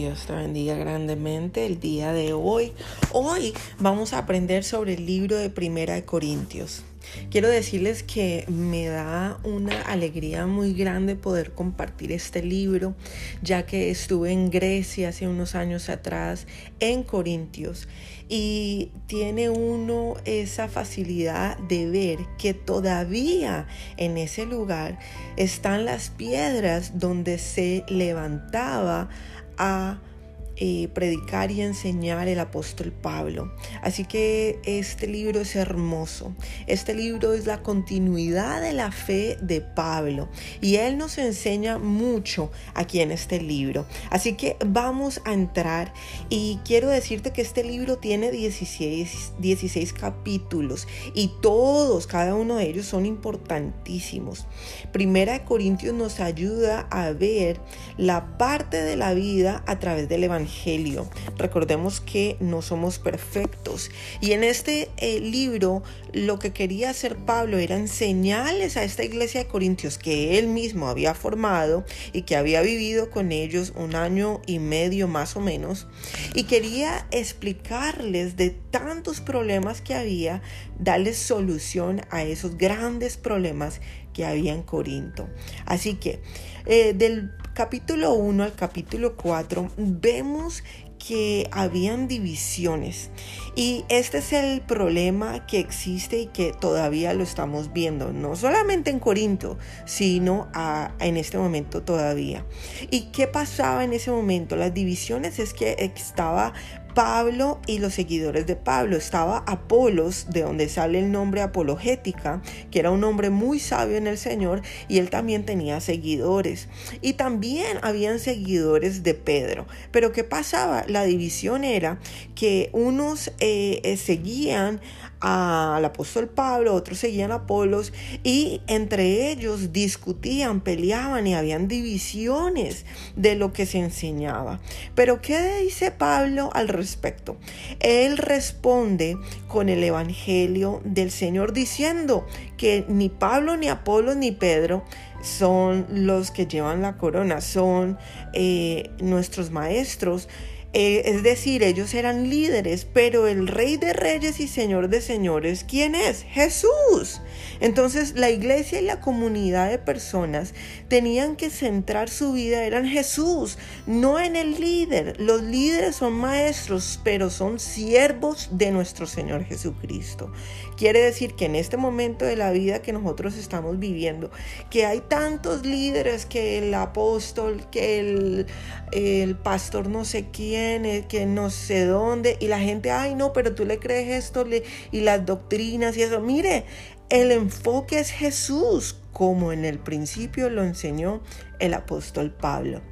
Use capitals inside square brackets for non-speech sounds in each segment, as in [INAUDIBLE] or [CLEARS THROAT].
Dios te bendiga grandemente el día de hoy. Hoy vamos a aprender sobre el libro de Primera de Corintios. Quiero decirles que me da una alegría muy grande poder compartir este libro, ya que estuve en Grecia hace unos años atrás, en Corintios, y tiene uno esa facilidad de ver que todavía en ese lugar están las piedras donde se levantaba a eh, predicar y enseñar el apóstol Pablo. Así que este libro es hermoso. Este libro es la continuidad de la fe de Pablo y él nos enseña mucho aquí en este libro. Así que vamos a entrar y quiero decirte que este libro tiene 16, 16 capítulos y todos, cada uno de ellos son importantísimos. Primera de Corintios nos ayuda a ver la parte de la vida a través del Evangelio Recordemos que no somos perfectos. Y en este eh, libro lo que quería hacer Pablo era enseñarles a esta iglesia de Corintios que él mismo había formado y que había vivido con ellos un año y medio más o menos. Y quería explicarles de tantos problemas que había, darles solución a esos grandes problemas que había en Corinto. Así que eh, del capítulo 1 al capítulo 4 vemos que habían divisiones y este es el problema que existe y que todavía lo estamos viendo, no solamente en Corinto, sino en este momento todavía. ¿Y qué pasaba en ese momento? Las divisiones es que estaba Pablo y los seguidores de Pablo. Estaba Apolos, de donde sale el nombre apologética, que era un hombre muy sabio en el Señor, y él también tenía seguidores. Y también habían seguidores de Pedro. Pero ¿qué pasaba? La división era que unos eh, eh, seguían al apóstol Pablo, otros seguían a Apolos y entre ellos discutían, peleaban y habían divisiones de lo que se enseñaba. Pero ¿qué dice Pablo al respecto? Él responde con el Evangelio del Señor diciendo que ni Pablo, ni Apolos, ni Pedro son los que llevan la corona, son eh, nuestros maestros. Eh, es decir, ellos eran líderes, pero el rey de reyes y señor de señores, ¿quién es? Jesús. Entonces la iglesia y la comunidad de personas tenían que centrar su vida en Jesús, no en el líder. Los líderes son maestros, pero son siervos de nuestro Señor Jesucristo. Quiere decir que en este momento de la vida que nosotros estamos viviendo, que hay tantos líderes que el apóstol, que el, el pastor no sé quién, eh, que no sé dónde, y la gente, ay no, pero tú le crees esto y las doctrinas y eso. Mire, el enfoque es Jesús, como en el principio lo enseñó el apóstol Pablo.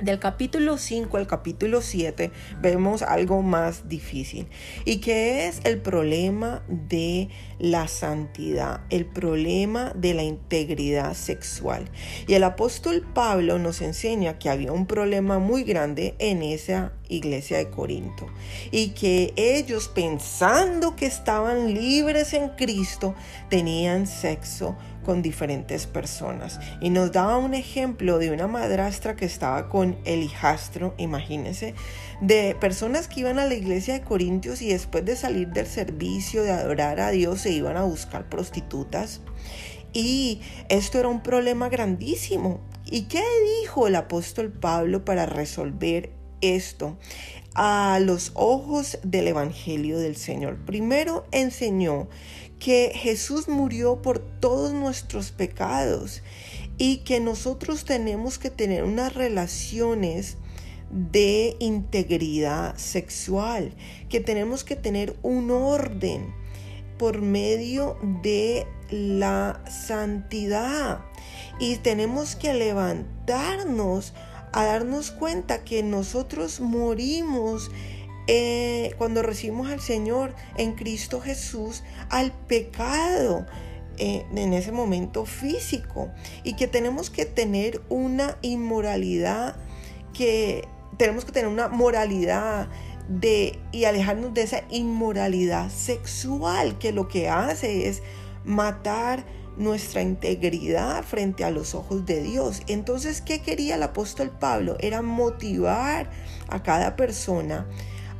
Del capítulo 5 al capítulo 7 vemos algo más difícil y que es el problema de la santidad, el problema de la integridad sexual. Y el apóstol Pablo nos enseña que había un problema muy grande en esa iglesia de Corinto y que ellos pensando que estaban libres en Cristo tenían sexo con diferentes personas. Y nos daba un ejemplo de una madrastra que estaba con el hijastro, imagínense, de personas que iban a la iglesia de Corintios y después de salir del servicio, de adorar a Dios, se iban a buscar prostitutas. Y esto era un problema grandísimo. ¿Y qué dijo el apóstol Pablo para resolver esto? A los ojos del Evangelio del Señor. Primero enseñó que Jesús murió por todos nuestros pecados y que nosotros tenemos que tener unas relaciones de integridad sexual, que tenemos que tener un orden por medio de la santidad y tenemos que levantarnos a darnos cuenta que nosotros morimos eh, cuando recibimos al Señor en Cristo Jesús al pecado eh, en ese momento físico. Y que tenemos que tener una inmoralidad que tenemos que tener una moralidad de y alejarnos de esa inmoralidad sexual que lo que hace es matar nuestra integridad frente a los ojos de Dios. Entonces, ¿qué quería el apóstol Pablo? Era motivar a cada persona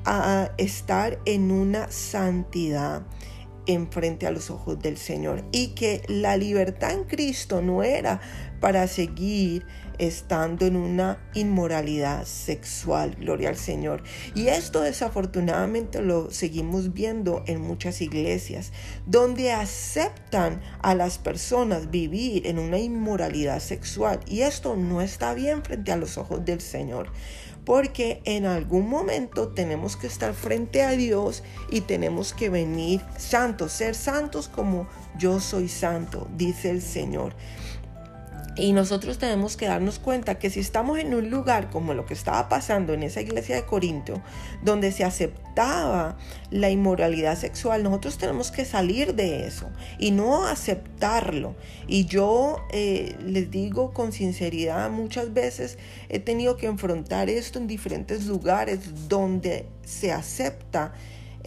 a estar en una santidad en frente a los ojos del Señor y que la libertad en Cristo no era para seguir estando en una inmoralidad sexual, gloria al Señor. Y esto desafortunadamente lo seguimos viendo en muchas iglesias, donde aceptan a las personas vivir en una inmoralidad sexual. Y esto no está bien frente a los ojos del Señor porque en algún momento tenemos que estar frente a Dios y tenemos que venir santos, ser santos como yo soy santo, dice el Señor. Y nosotros tenemos que darnos cuenta que si estamos en un lugar como lo que estaba pasando en esa iglesia de Corinto, donde se aceptaba la inmoralidad sexual, nosotros tenemos que salir de eso y no aceptarlo. Y yo eh, les digo con sinceridad, muchas veces he tenido que enfrentar esto en diferentes lugares donde se acepta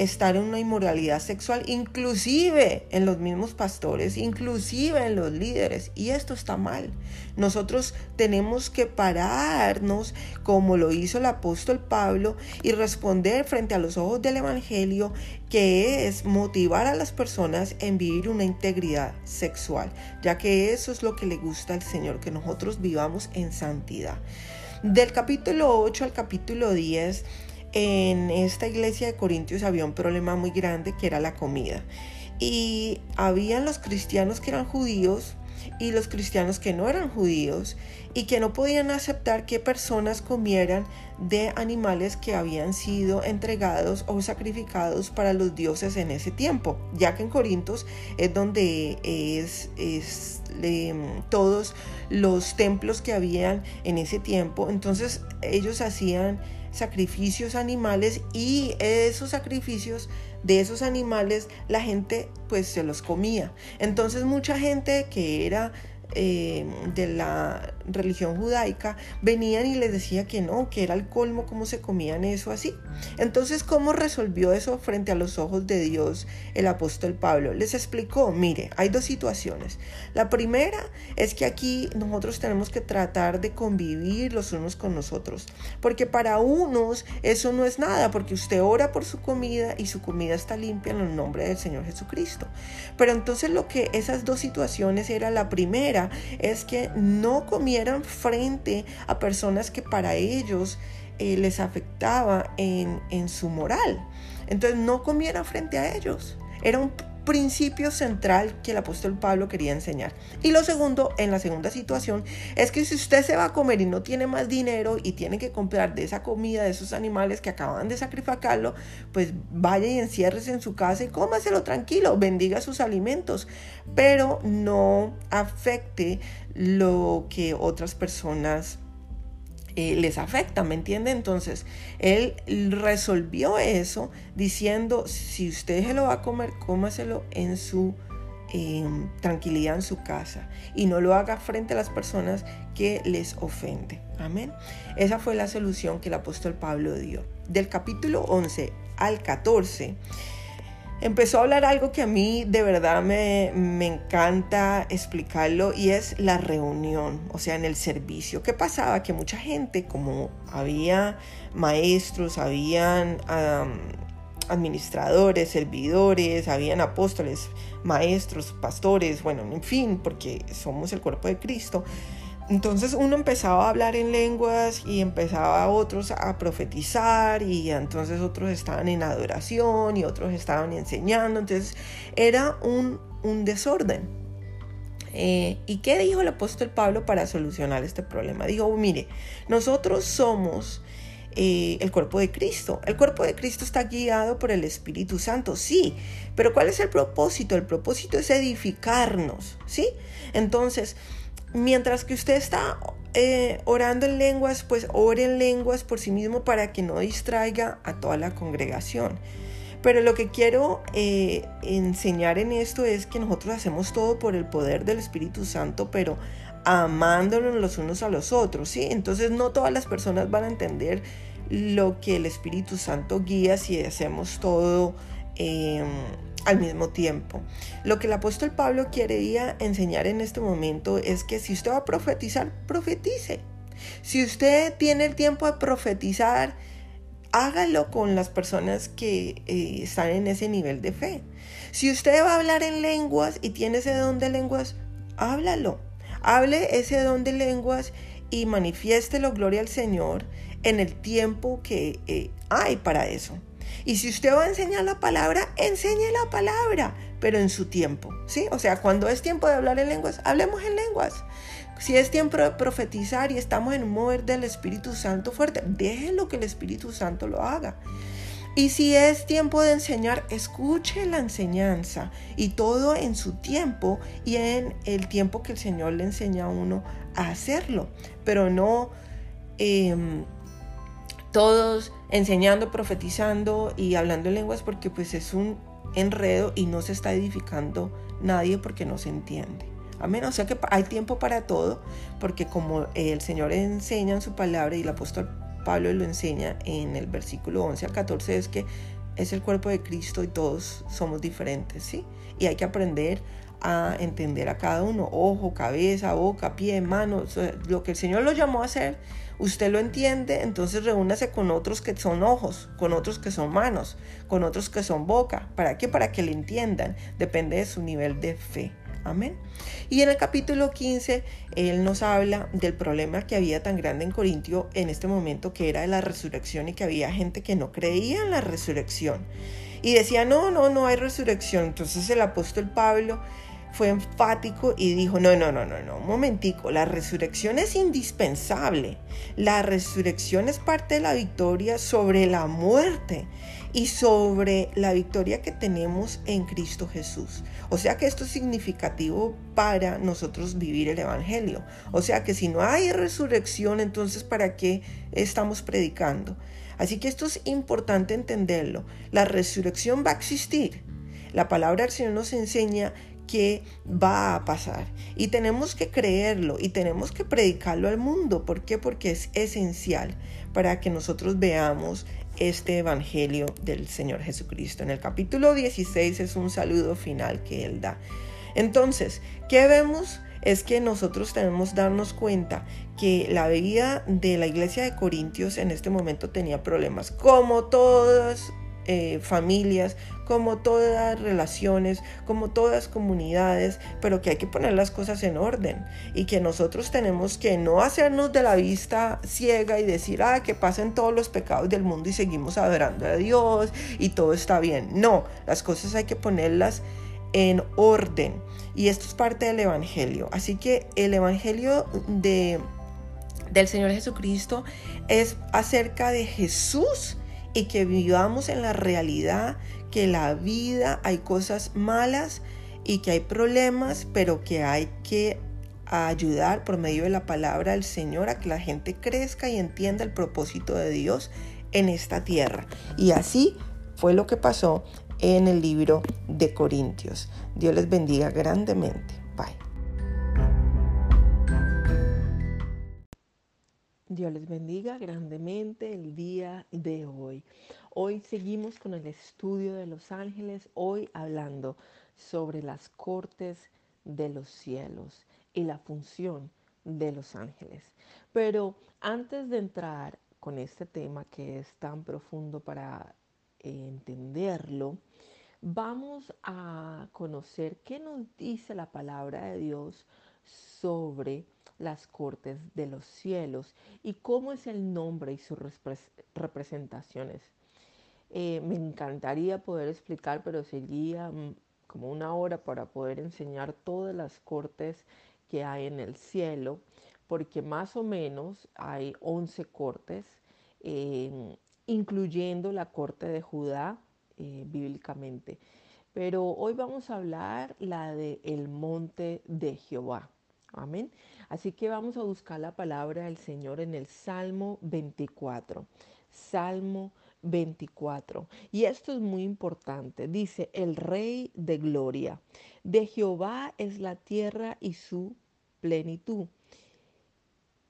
estar en una inmoralidad sexual, inclusive en los mismos pastores, inclusive en los líderes. Y esto está mal. Nosotros tenemos que pararnos como lo hizo el apóstol Pablo y responder frente a los ojos del Evangelio, que es motivar a las personas en vivir una integridad sexual, ya que eso es lo que le gusta al Señor, que nosotros vivamos en santidad. Del capítulo 8 al capítulo 10 en esta iglesia de Corintios había un problema muy grande que era la comida. Y habían los cristianos que eran judíos y los cristianos que no eran judíos y que no podían aceptar que personas comieran de animales que habían sido entregados o sacrificados para los dioses en ese tiempo, ya que en Corintios es donde es, es todos los templos que habían en ese tiempo, entonces ellos hacían sacrificios animales y esos sacrificios de esos animales la gente pues se los comía. Entonces mucha gente que era eh, de la religión judaica venían y les decía que no, que era el colmo cómo se comían eso así. Entonces, ¿cómo resolvió eso frente a los ojos de Dios el apóstol Pablo? Les explicó, mire, hay dos situaciones. La primera es que aquí nosotros tenemos que tratar de convivir los unos con nosotros, porque para unos eso no es nada, porque usted ora por su comida y su comida está limpia en el nombre del Señor Jesucristo. Pero entonces lo que esas dos situaciones era la primera, es que no comieran frente a personas que para ellos eh, les afectaba en, en su moral. Entonces no comieran frente a ellos. Era un principio central que el apóstol Pablo quería enseñar. Y lo segundo, en la segunda situación, es que si usted se va a comer y no tiene más dinero y tiene que comprar de esa comida, de esos animales que acaban de sacrificarlo, pues vaya y enciérrese en su casa y cómaselo tranquilo, bendiga sus alimentos, pero no afecte lo que otras personas eh, les afecta, ¿me entiende? Entonces, él resolvió eso diciendo, si usted se lo va a comer, cómaselo en su em, tranquilidad en su casa y no lo haga frente a las personas que les ofende. Amén. Esa fue la solución que el apóstol Pablo dio. Del capítulo 11 al 14 empezó a hablar algo que a mí de verdad me, encanta explicarlo y es la reunión, o sea, en el servicio. ¿Qué pasaba? Que mucha gente, como había maestros, habían administradores, servidores, habían apóstoles, maestros, pastores, bueno, en fin, porque somos el cuerpo de Cristo, entonces uno empezaba a hablar en lenguas y empezaba otros a profetizar y entonces otros estaban en adoración y otros estaban enseñando. Entonces era un, desorden. Eh, ¿Y qué dijo el apóstol Pablo para solucionar este problema? Dijo, mire, nosotros somos eh, el cuerpo de Cristo. El cuerpo de Cristo está guiado por el Espíritu Santo, sí, pero ¿cuál es el propósito? El propósito es edificarnos, ¿sí? Entonces, mientras que usted está eh, orando en lenguas, pues ore en lenguas por sí mismo para que no distraiga a toda la congregación. Pero lo que quiero eh, enseñar en esto es que nosotros hacemos todo por el poder del Espíritu Santo, pero amándonos los unos a los otros, ¿sí? Entonces no todas las personas van a entender lo que el Espíritu Santo guía si hacemos todo em, al mismo tiempo. Lo que el apóstol Pablo quería enseñar en este momento es que si usted va a profetizar, profetice. Si usted tiene el tiempo de profetizar, hágalo con las personas que eh, están en ese nivel de fe. Si usted va a hablar en lenguas y tiene ese don de lenguas, háblalo. Hable ese don de lenguas y manifiéstelo, gloria al Señor, en el tiempo que eh, hay para eso. Y si usted va a enseñar la palabra, enseñe la palabra, pero en su tiempo, ¿sí? O sea, cuando es tiempo de hablar en lenguas, hablemos en lenguas. Si es tiempo de profetizar y estamos en un mover del Espíritu Santo fuerte, déjenlo que el Espíritu Santo lo haga. Y si es tiempo de enseñar, escuche la enseñanza y todo en su tiempo y en el tiempo que el Señor le enseña a uno a hacerlo, pero no em, todos enseñando, profetizando y hablando en lenguas porque pues es un enredo y no se está edificando nadie porque no se entiende. Amén. O sea que hay tiempo para todo porque como el Señor enseña en su palabra y el apóstol Pablo lo enseña en el versículo 11 al 14 es que es el cuerpo de Cristo y todos somos diferentes, ¿sí? Y hay que aprender a entender a cada uno, ojo, cabeza, boca, pie, mano, lo que el Señor lo llamó a hacer, usted lo entiende, entonces reúnase con otros que son ojos, con otros que son manos, con otros que son boca. ¿Para qué? Para que le entiendan. Depende de su nivel de fe. Amén. Y en el capítulo 15, él nos habla del problema que había tan grande en Corintio en este momento, que era de la resurrección y que había gente que no creía en la resurrección. Y decía, no, no, no hay resurrección. Entonces el apóstol Pablo fue enfático y dijo, no, no, no, no, no, un momentico, la resurrección es indispensable. La resurrección es parte de la victoria sobre la muerte y sobre la victoria que tenemos en Cristo Jesús. O sea que esto es significativo para nosotros vivir el Evangelio. O sea que si no hay resurrección, entonces ¿para qué estamos predicando? Así que esto es importante entenderlo. La resurrección va a existir. La palabra del Señor nos enseña que va a pasar. Y tenemos que creerlo y tenemos que predicarlo al mundo. ¿Por qué? Porque es esencial para que nosotros veamos este Evangelio del Señor Jesucristo. En el capítulo 16 es un saludo final que Él da. Entonces, ¿qué vemos? Es que nosotros tenemos que darnos cuenta que la vida de la iglesia de Corintios en este momento tenía problemas, como todas eh, familias, como todas relaciones, como todas comunidades, pero que hay que poner las cosas en orden y que nosotros tenemos que no hacernos de la vista ciega y decir, ah, que pasen todos los pecados del mundo y seguimos adorando a Dios y todo está bien. No, las cosas hay que ponerlas en orden y esto es parte del Evangelio. Así que el Evangelio de, del Señor Jesucristo es acerca de Jesús y que vivamos en la realidad que la vida hay cosas malas y que hay problemas, pero que hay que ayudar por medio de la palabra del Señor a que la gente crezca y entienda el propósito de Dios en esta tierra. Y así fue lo que pasó en el libro de Corintios. Dios les bendiga grandemente. Bye. Dios les bendiga grandemente el día de hoy. Hoy seguimos con el estudio de los ángeles, hoy hablando sobre las cortes de los cielos y la función de los ángeles. Pero antes de entrar con este tema que es tan profundo para entenderlo, vamos a conocer qué nos dice la palabra de Dios sobre las cortes de los cielos y cómo es el nombre y sus representaciones. Eh, me encantaría poder explicar, pero sería mm, como una hora para poder enseñar todas las cortes que hay en el cielo, porque más o menos hay 11 cortes, em, incluyendo la corte de Judá eh, bíblicamente. Pero hoy vamos a hablar la de el monte de Jehová. Amén. Así que vamos a buscar la palabra del Señor en el Salmo 24. Salmo 24. Y esto es muy importante. Dice, el Rey de Gloria. De Jehová es la tierra y su plenitud.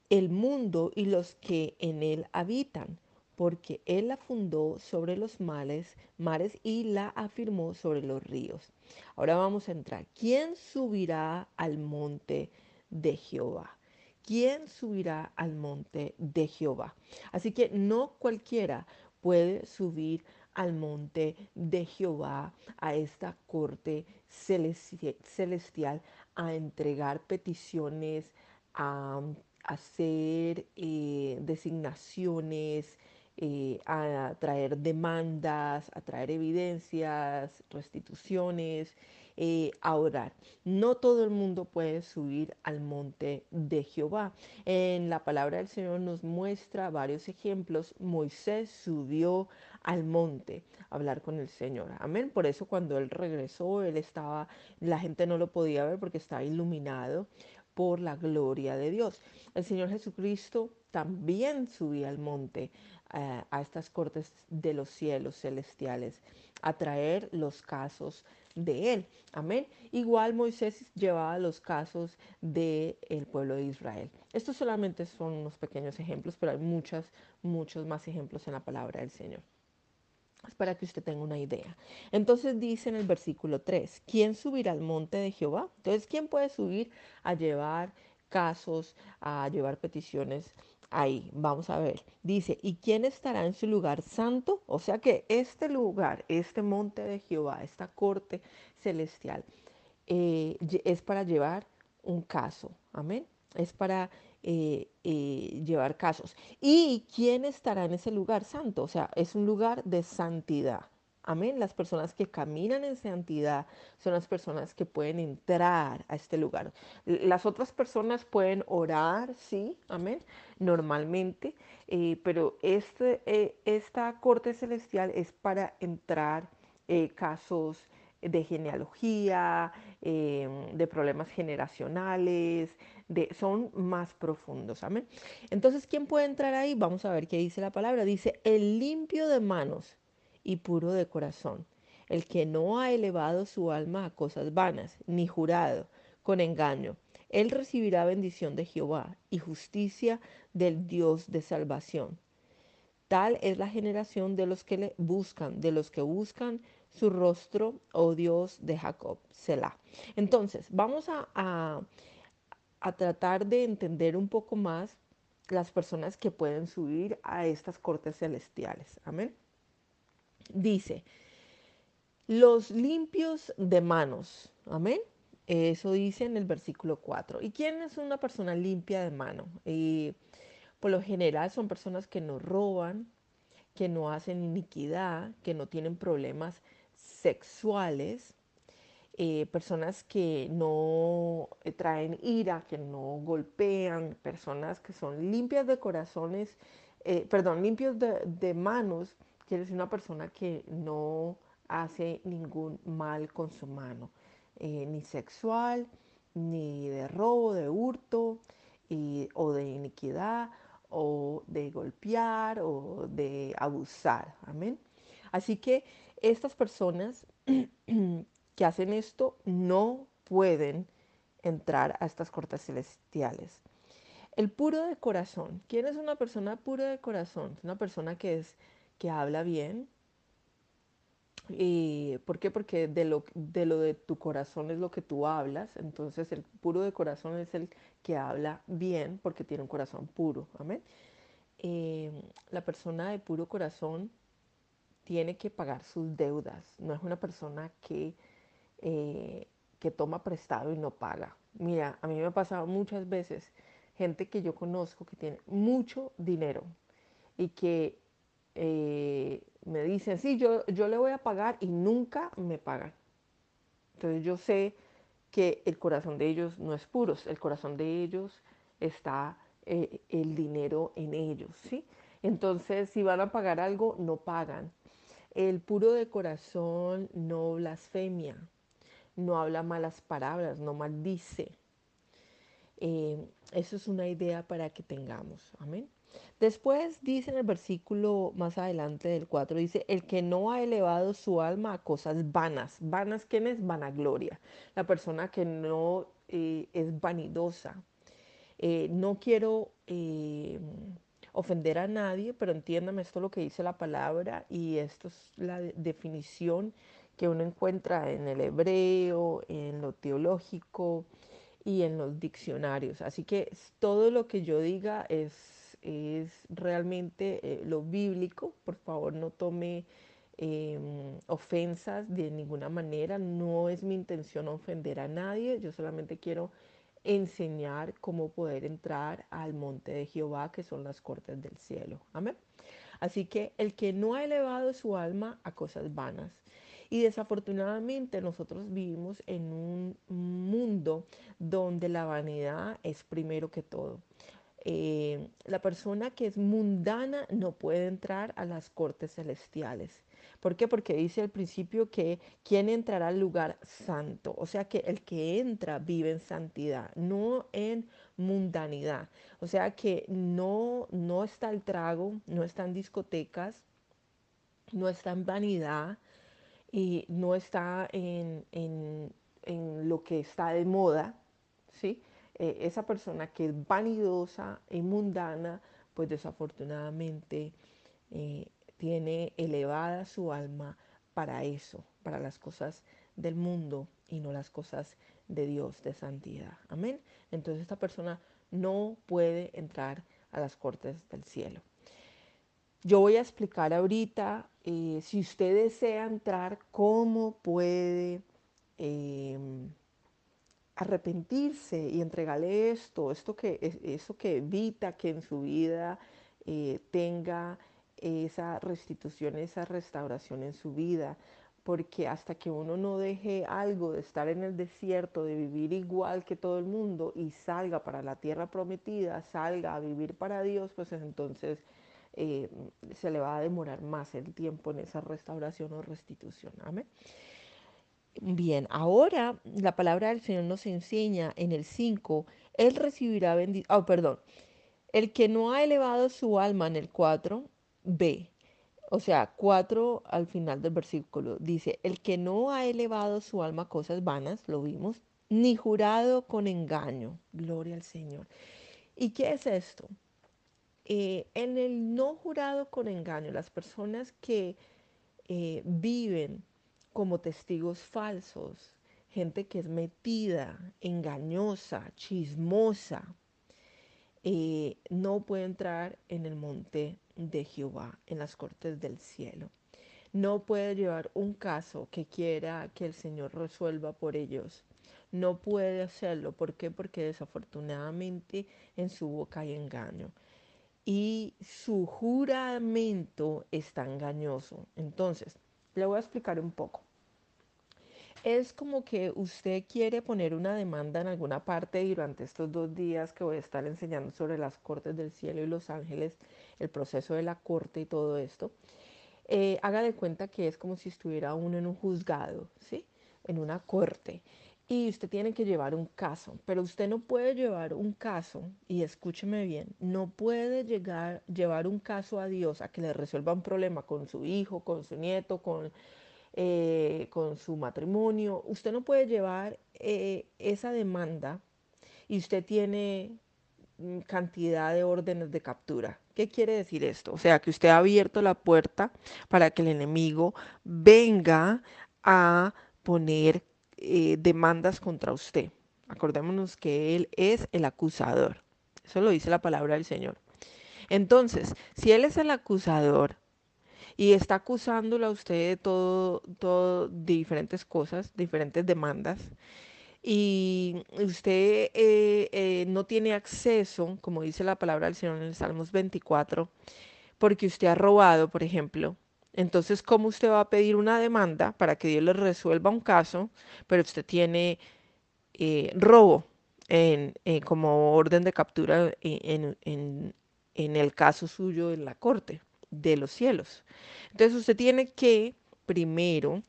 El mundo y los que en él habitan porque Él la fundó sobre los mares, y la afirmó sobre los ríos. Ahora vamos a entrar. ¿Quién subirá al monte de Jehová? ¿Quién subirá al monte de Jehová? Así que no cualquiera puede subir al monte de Jehová, a esta corte celestial, a entregar peticiones, a hacer eh, designaciones, eh, a traer demandas, a traer evidencias, restituciones, eh, a orar. No todo el mundo puede subir al monte de Jehová. En la palabra del Señor nos muestra varios ejemplos. Moisés subió al monte a hablar con el Señor. Amén. Por eso cuando él regresó, él estaba, la gente no lo podía ver porque estaba iluminado por la gloria de Dios. El Señor Jesucristo también subía al monte eh, a estas cortes de los cielos celestiales a traer los casos de él. Amén. Igual Moisés llevaba los casos del el pueblo de Israel. Estos solamente son unos pequeños ejemplos, pero hay muchos, muchos más ejemplos en la palabra del Señor. Es para que usted tenga una idea. Entonces dice en el versículo 3, ¿quién subirá al monte de Jehová? Entonces, ¿quién puede subir a llevar casos, a llevar peticiones ahí? Vamos a ver. Dice, ¿y quién estará en su lugar santo? O sea que este lugar, este monte de Jehová, esta corte celestial, eh, es para llevar un caso. Amén. Es para eh, eh, llevar casos. ¿Y quién estará en ese lugar santo? O sea, es un lugar de santidad. Amén. Las personas que caminan en santidad son las personas que pueden entrar a este lugar. Las otras personas pueden orar, sí, amén, normalmente, eh, pero este, esta corte celestial es para entrar casos de genealogía, em, de problemas generacionales, de, son más profundos. Amén. Entonces, ¿quién puede entrar ahí? Vamos a ver qué dice la palabra. Dice, el limpio de manos y puro de corazón, el que no ha elevado su alma a cosas vanas, ni jurado con engaño. Él recibirá bendición de Jehová y justicia del Dios de salvación. Tal es la generación de los que le buscan, de los que buscan su rostro, oh Dios de Jacob, Selah. Entonces, vamos a, a, tratar de entender un poco más las personas que pueden subir a estas cortes celestiales. Amén. Dice, los limpios de manos. Amén. Eso dice en el versículo 4. ¿Y quién es una persona limpia de mano? Por lo general son personas que no roban, que no hacen iniquidad, que no tienen problemas sexuales, eh, personas que no eh, traen ira, que no golpean, personas que son limpias de corazones, eh, perdón, limpios de, manos, quiere decir una persona que no hace ningún mal con su mano, ni sexual, ni de robo, de hurto, o de iniquidad, o de golpear, o de abusar. Amén. Así que estas personas [CLEARS THROAT] que hacen esto no pueden entrar a estas cortes celestiales. El puro de corazón. ¿Quién es una persona pura de corazón? Una persona que es que habla bien. ¿Y ¿Por qué? Porque de lo, de tu corazón es lo que tú hablas. Entonces el puro de corazón es el que habla bien porque tiene un corazón puro. Amén. Eh, la persona de puro corazón tiene que pagar sus deudas, no es una persona que, eh, que toma prestado y no paga. Mira, a mí me ha pasado muchas veces gente que yo conozco que tiene mucho dinero y que eh, me dicen, sí, yo, yo le voy a pagar y nunca me pagan. Entonces yo sé que el corazón de ellos no es puro, el corazón de ellos está eh, el dinero en ellos, ¿sí? Entonces, si van a pagar algo, no pagan. El puro de corazón no blasfemia, no habla malas palabras, no maldice. Eh, eso es una idea para que tengamos. Amén. Después dice en el versículo más adelante del 4, dice, el que no ha elevado su alma a cosas vanas. Vanas, ¿quién es? Vanagloria. La persona que no eh, es vanidosa. Eh, no quiero ofender a nadie, pero entiéndame esto es lo que dice la palabra y esto es la definición que uno encuentra en el hebreo, en lo teológico y en los diccionarios. Así que todo lo que yo diga es, es realmente eh, lo bíblico. Por favor, no tome em, ofensas de ninguna manera. No es mi intención ofender a nadie. Yo solamente quiero enseñar cómo poder entrar al monte de Jehová, que son las cortes del cielo. Amén. Así que el que no ha elevado su alma a cosas vanas. Y desafortunadamente nosotros vivimos en un mundo donde la vanidad es primero que todo. Eh, la persona que es mundana no puede entrar a las cortes celestiales. ¿Por qué? Porque dice al principio que quien entrará al lugar santo, o sea que el que entra vive en santidad, no en mundanidad. O sea que no, no está el trago, no está en discotecas, no está en vanidad y no está en, lo que está de moda, ¿sí? Eh, esa persona que es vanidosa y mundana, pues desafortunadamente eh, tiene elevada su alma para eso, para las cosas del mundo y no las cosas de Dios, de santidad. Amén. Entonces esta persona no puede entrar a las cortes del cielo. Yo voy a explicar ahorita, eh, si usted desea entrar, cómo puede em, arrepentirse y entregarle esto, esto que, eso que evita que en su vida eh, tenga esa restitución, esa restauración en su vida, porque hasta que uno no deje algo de estar en el desierto, de vivir igual que todo el mundo y salga para la tierra prometida, salga a vivir para Dios, pues entonces eh, se le va a demorar más el tiempo en esa restauración o restitución. Amén. Bien, ahora la palabra del Señor nos enseña en el 5, Él recibirá bendición, oh, perdón, el que no ha elevado su alma en el 4, B. O sea, 4 al final del versículo dice, el que no ha elevado su alma a cosas vanas, lo vimos, ni jurado con engaño. Gloria al Señor. ¿Y qué es esto? Eh, en el no jurado con engaño, las personas que eh, viven como testigos falsos, gente que es metida, engañosa, chismosa, eh, no puede entrar en el monte de Jehová, en las cortes del cielo. No puede llevar un caso que quiera que el Señor resuelva por ellos. No puede hacerlo. ¿Por qué? Porque desafortunadamente en su boca hay engaño. Y su juramento está engañoso. Entonces, le voy a explicar un poco es como que usted quiere poner una demanda en alguna parte durante estos dos días que voy a estar enseñando sobre las cortes del cielo y los ángeles, el proceso de la corte y todo esto. Eh, haga de cuenta que es como si estuviera uno en un juzgado, ¿sí? En una corte. Y usted tiene que llevar un caso, pero usted no puede llevar un caso, y escúcheme bien, no puede llegar, llevar un caso a Dios a que le resuelva un problema con su hijo, con su nieto, con eh, con su matrimonio. Usted no puede llevar eh, esa demanda y usted tiene mm, cantidad de órdenes de captura. ¿Qué quiere decir esto? O sea, que usted ha abierto la puerta para que el enemigo venga a poner eh, demandas contra usted. Acordémonos que Él es el acusador. Eso lo dice la palabra del Señor. Entonces, si Él es el acusador, y está acusándola a usted de todo, todo, de diferentes cosas, diferentes demandas, y usted eh, eh, no tiene acceso, como dice la palabra del Señor en el Salmos 24, porque usted ha robado, por ejemplo. Entonces, ¿cómo usted va a pedir una demanda para que Dios le resuelva un caso, pero usted tiene eh, robo en, como orden de captura en, en el caso suyo en la corte? de los cielos. Entonces usted tiene que primero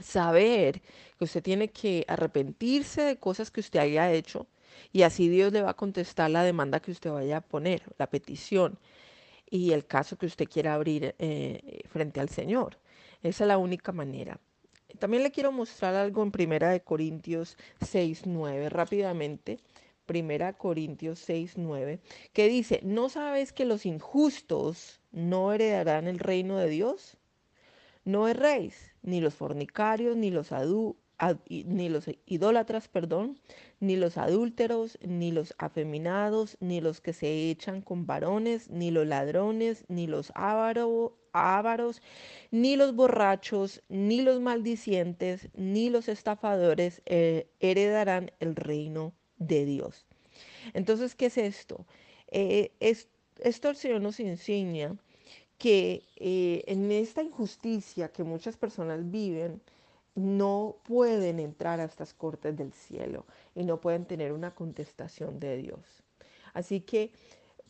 saber que usted tiene que arrepentirse de cosas que usted haya hecho y así Dios le va a contestar la demanda que usted vaya a poner, la petición y el caso que usted quiera abrir eh, frente al Señor. Esa es la única manera. También le quiero mostrar algo en Primera de Corintios 6, 9 rápidamente Primera Corintios 6, 9, que dice, ¿no sabes que los injustos no heredarán el reino de Dios? No erréis, ni los fornicarios, ni los adu ni los idólatras, perdón, ni los adúlteros, ni los afeminados, ni los que se echan con varones, ni los ladrones, ni los ávaros, ni los borrachos, ni los maldicientes, ni los estafadores eh, heredarán el reino de Dios. Entonces, ¿qué es esto? Eh, esto el Señor nos enseña que eh, en esta injusticia que muchas personas viven, no pueden entrar a estas cortes del cielo y no pueden tener una contestación de Dios. Así que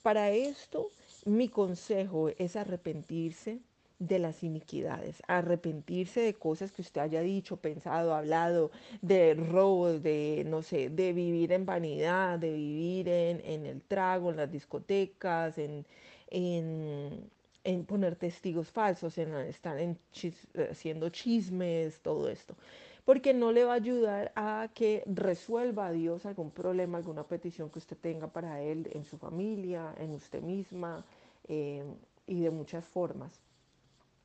para esto mi consejo es arrepentirse de las iniquidades, arrepentirse de cosas que usted haya dicho, pensado, hablado, de robos, de, no sé, de vivir en vanidad, de vivir en, en el trago, en las discotecas, en, en en poner testigos falsos, en estar en haciendo chismes, todo esto. Porque no le va a ayudar a que resuelva a Dios algún problema, alguna petición que usted tenga para Él en su familia, en usted misma eh, y de muchas formas.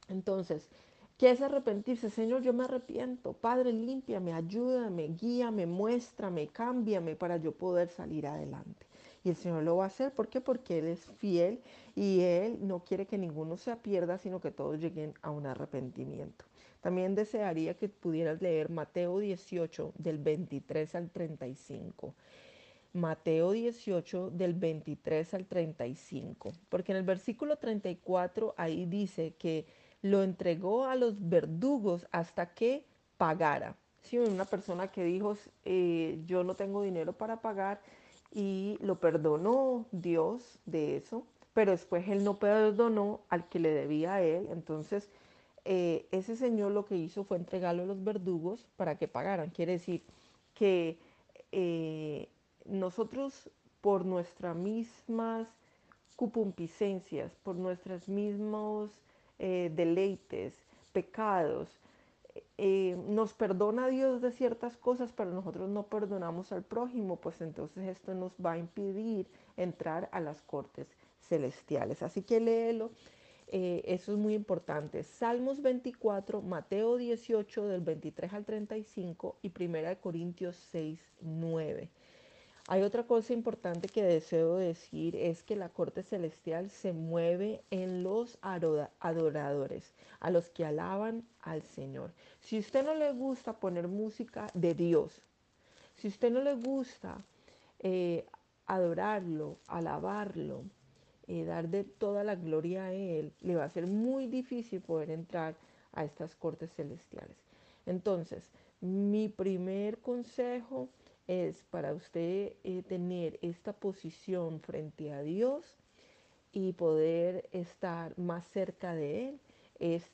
Entonces, ¿qué es arrepentirse? Señor, yo me arrepiento. Padre, límpiame, ayúdame, guíame, muéstrame, cámbiame para yo poder salir adelante. Y el Señor lo va a hacer. ¿Por qué? Porque Él es fiel y Él no quiere que ninguno se pierda, sino que todos lleguen a un arrepentimiento. También desearía que pudieras leer Mateo 18 del 23 al 35. Mateo 18 del 23 al 35. Porque en el versículo 34 ahí dice que lo entregó a los verdugos hasta que pagara. Si una persona que dijo, eh, yo no tengo dinero para pagar, y lo perdonó Dios de eso, pero después él no perdonó al que le debía a él, entonces eh, ese señor lo que hizo fue entregarlo a los verdugos para que pagaran. Quiere decir que eh, nosotros por nuestras mismas cupumpicencias, por nuestros mismos eh, deleites, pecados, eh, nos perdona Dios de ciertas cosas, pero nosotros no perdonamos al prójimo, pues entonces esto nos va a impedir entrar a las cortes celestiales. Así que léelo, eh, eso es muy importante. Salmos 24, Mateo 18 del 23 al 35 y 1 Corintios 6, 9. Hay otra cosa importante que deseo decir, es que la corte celestial se mueve en los adoradores, a los que alaban al Señor. Si usted no le gusta poner música de Dios, si usted no le gusta eh, adorarlo, alabarlo, eh, dar de toda la gloria a Él, le va a ser muy difícil poder entrar a estas cortes celestiales. Entonces, mi primer consejo es para usted eh, tener esta posición frente a Dios y poder estar más cerca de Él, es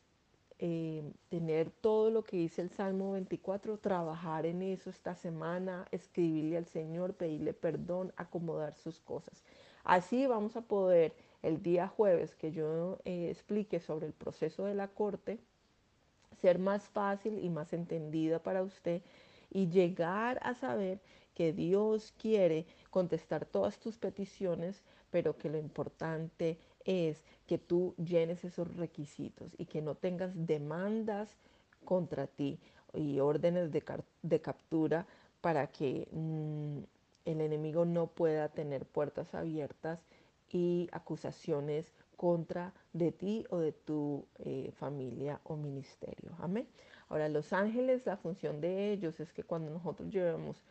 eh, tener todo lo que dice el Salmo 24, trabajar en eso esta semana, escribirle al Señor, pedirle perdón, acomodar sus cosas. Así vamos a poder el día jueves que yo eh, explique sobre el proceso de la corte, ser más fácil y más entendida para usted y llegar a saber que Dios quiere contestar todas tus peticiones, pero que lo importante es que tú llenes esos requisitos y que no tengas demandas contra ti y órdenes de, captura para que mm, el enemigo no pueda tener puertas abiertas y acusaciones contra de ti o de tu eh, familia o ministerio. Amén. Ahora, los ángeles, la función de ellos es que cuando nosotros llevemos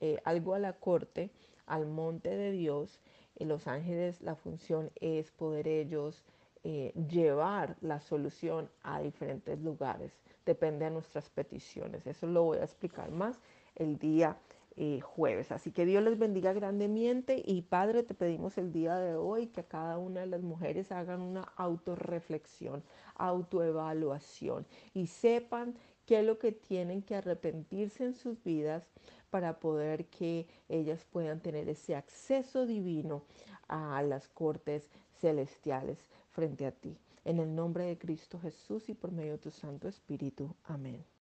eh, algo a la corte, al monte de Dios, eh, los ángeles, la función es poder ellos eh, llevar la solución a diferentes lugares. Depende de nuestras peticiones. Eso lo voy a explicar más el día jueves. Así que Dios les bendiga grandemente y Padre, te pedimos el día de hoy que cada una de las mujeres hagan una autorreflexión, autoevaluación y sepan qué es lo que tienen que arrepentirse en sus vidas para poder que ellas puedan tener ese acceso divino a las cortes celestiales frente a ti. En el nombre de Cristo Jesús y por medio de tu Santo Espíritu. Amén.